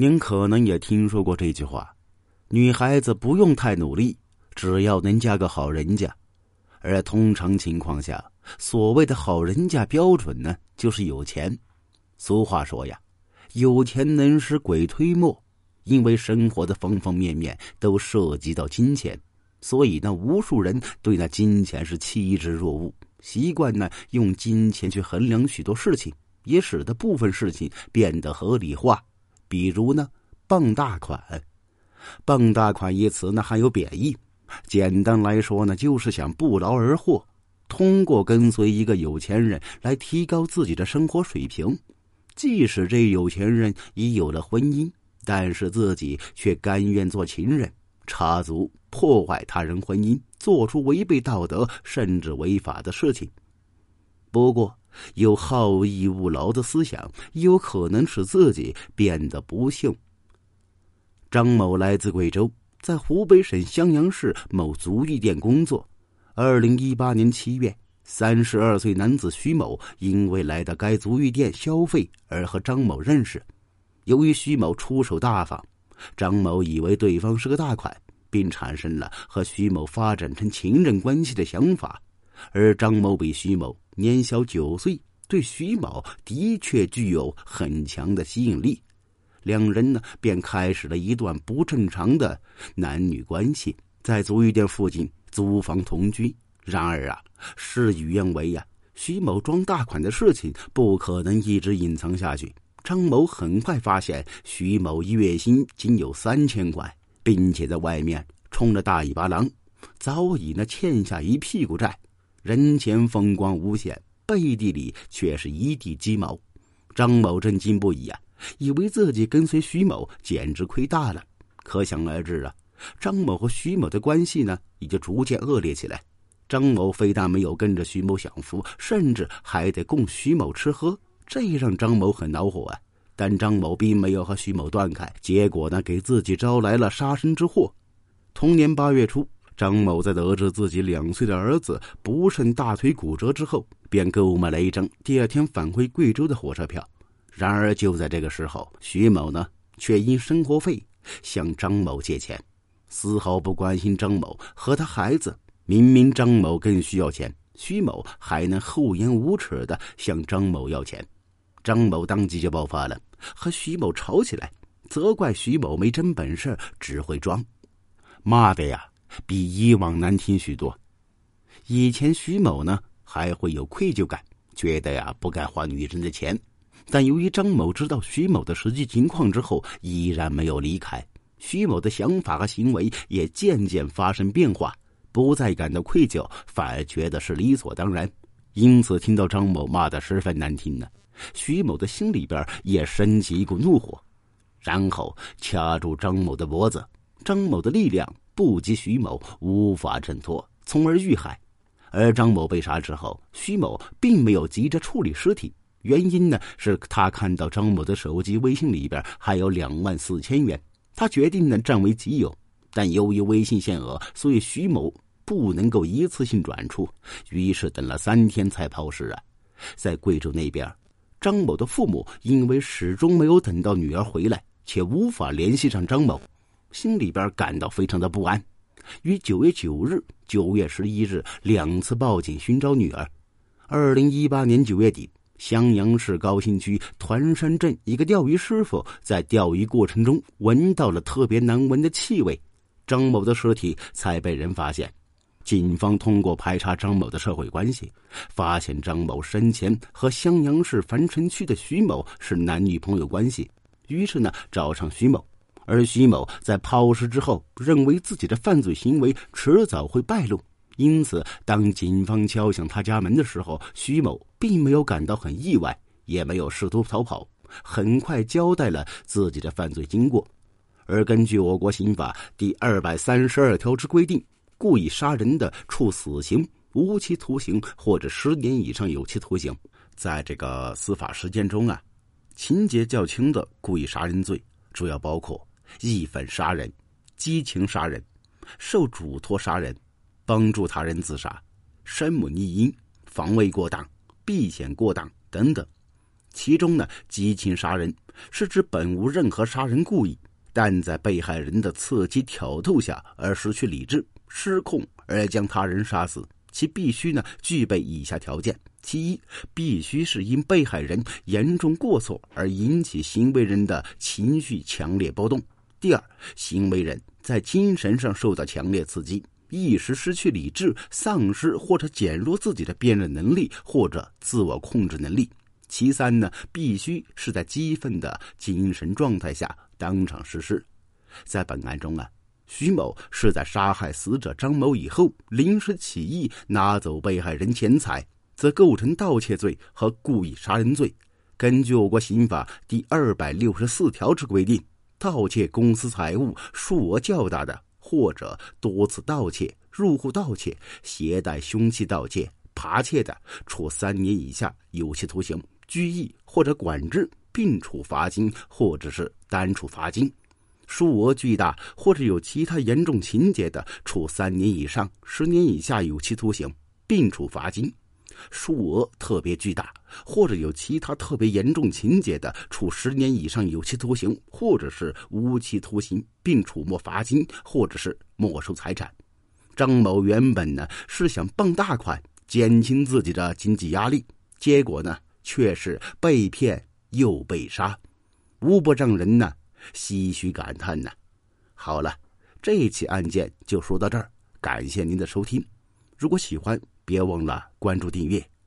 您可能也听说过这句话：女孩子不用太努力，只要能嫁个好人家。而通常情况下，所谓的好人家标准呢，就是有钱。俗话说呀，有钱能使鬼推磨。因为生活的方方面面都涉及到金钱，所以那无数人对那金钱是趋之若鹜，习惯呢用金钱去衡量许多事情，也使得部分事情变得合理化。比如呢，傍大款。傍大款一词呢含有贬义，简单来说呢，就是想不劳而获，通过跟随一个有钱人来提高自己的生活水平。即使这有钱人已有了婚姻。但是自己却甘愿做情人，插足破坏他人婚姻，做出违背道德甚至违法的事情。不过，有好逸恶劳的思想，也有可能使自己变得不幸。张某来自贵州，在湖北省襄阳市某足浴店工作。二零一八年七月，三十二岁男子徐某因为来到该足浴店消费而和张某认识。由于徐某出手大方，张某以为对方是个大款，并产生了和徐某发展成情人关系的想法。而张某比徐某年小九岁，对徐某的确具有很强的吸引力，两人呢便开始了一段不正常的男女关系，在足浴店附近租房同居。然而啊，事与愿违呀，徐某装大款的事情不可能一直隐藏下去。张某很快发现徐某月薪仅有三千块，并且在外面充了大尾巴狼，早已呢欠下一屁股债，人前风光无限，背地里却是一地鸡毛。张某震惊不已啊，以为自己跟随徐某简直亏大了。可想而知啊，张某和徐某的关系呢已经逐渐恶劣起来。张某非但没有跟着徐某享福，甚至还得供徐某吃喝。这让张某很恼火啊！但张某并没有和徐某断开，结果呢，给自己招来了杀身之祸。同年八月初，张某在得知自己两岁的儿子不慎大腿骨折之后，便购买了一张第二天返回贵州的火车票。然而就在这个时候，徐某呢，却因生活费向张某借钱，丝毫不关心张某和他孩子。明明张某更需要钱，徐某还能厚颜无耻的向张某要钱。张某当即就爆发了，和徐某吵起来，责怪徐某没真本事，只会装，骂的呀比以往难听许多。以前徐某呢还会有愧疚感，觉得呀不该花女人的钱，但由于张某知道徐某的实际情况之后，依然没有离开。徐某的想法和行为也渐渐发生变化，不再感到愧疚，反而觉得是理所当然。因此，听到张某骂的十分难听呢。徐某的心里边也升起一股怒火，然后掐住张某的脖子。张某的力量不及徐某，无法挣脱，从而遇害。而张某被杀之后，徐某并没有急着处理尸体，原因呢是他看到张某的手机微信里边还有两万四千元，他决定呢占为己有。但由于微信限额，所以徐某不能够一次性转出，于是等了三天才抛尸啊。在贵州那边。张某的父母因为始终没有等到女儿回来，且无法联系上张某，心里边感到非常的不安。于九月九日、九月十一日两次报警寻找女儿。二零一八年九月底，襄阳市高新区团山镇一个钓鱼师傅在钓鱼过程中闻到了特别难闻的气味，张某的尸体才被人发现。警方通过排查张某的社会关系，发现张某生前和襄阳市樊城区的徐某是男女朋友关系，于是呢找上徐某。而徐某在抛尸之后，认为自己的犯罪行为迟早会败露，因此当警方敲响他家门的时候，徐某并没有感到很意外，也没有试图逃跑，很快交代了自己的犯罪经过。而根据我国刑法第二百三十二条之规定。故意杀人的，处死刑、无期徒刑或者十年以上有期徒刑。在这个司法实践中啊，情节较轻的故意杀人罪主要包括意粉杀人、激情杀人、受嘱托杀人、帮助他人自杀、生母溺婴、防卫过当、避险过当等等。其中呢，激情杀人是指本无任何杀人故意，但在被害人的刺激挑逗下而失去理智、失控而将他人杀死。其必须呢具备以下条件：其一，必须是因被害人严重过错而引起行为人的情绪强烈波动；第二，行为人在精神上受到强烈刺激，一时失去理智，丧失或者减弱自己的辨认能力或者自我控制能力。其三呢，必须是在激愤的精神状态下当场实施。在本案中啊，徐某是在杀害死者张某以后临时起意拿走被害人钱财，则构成盗窃罪和故意杀人罪。根据我国刑法第二百六十四条之规定，盗窃公私财物数额较大的，或者多次盗窃、入户盗窃、携带凶器盗窃、扒窃的，处三年以下有期徒刑。拘役或者管制，并处罚金，或者是单处罚金；数额巨大或者有其他严重情节的，处三年以上十年以下有期徒刑，并处罚金；数额特别巨大或者有其他特别严重情节的，处十年以上有期徒刑，或者是无期徒刑，并处没罚金，或者是没收财产。张某原本呢是想傍大款，减轻自己的经济压力，结果呢？却是被骗又被杀，无不让人呢唏嘘感叹呢。好了，这起案件就说到这儿，感谢您的收听。如果喜欢，别忘了关注订阅。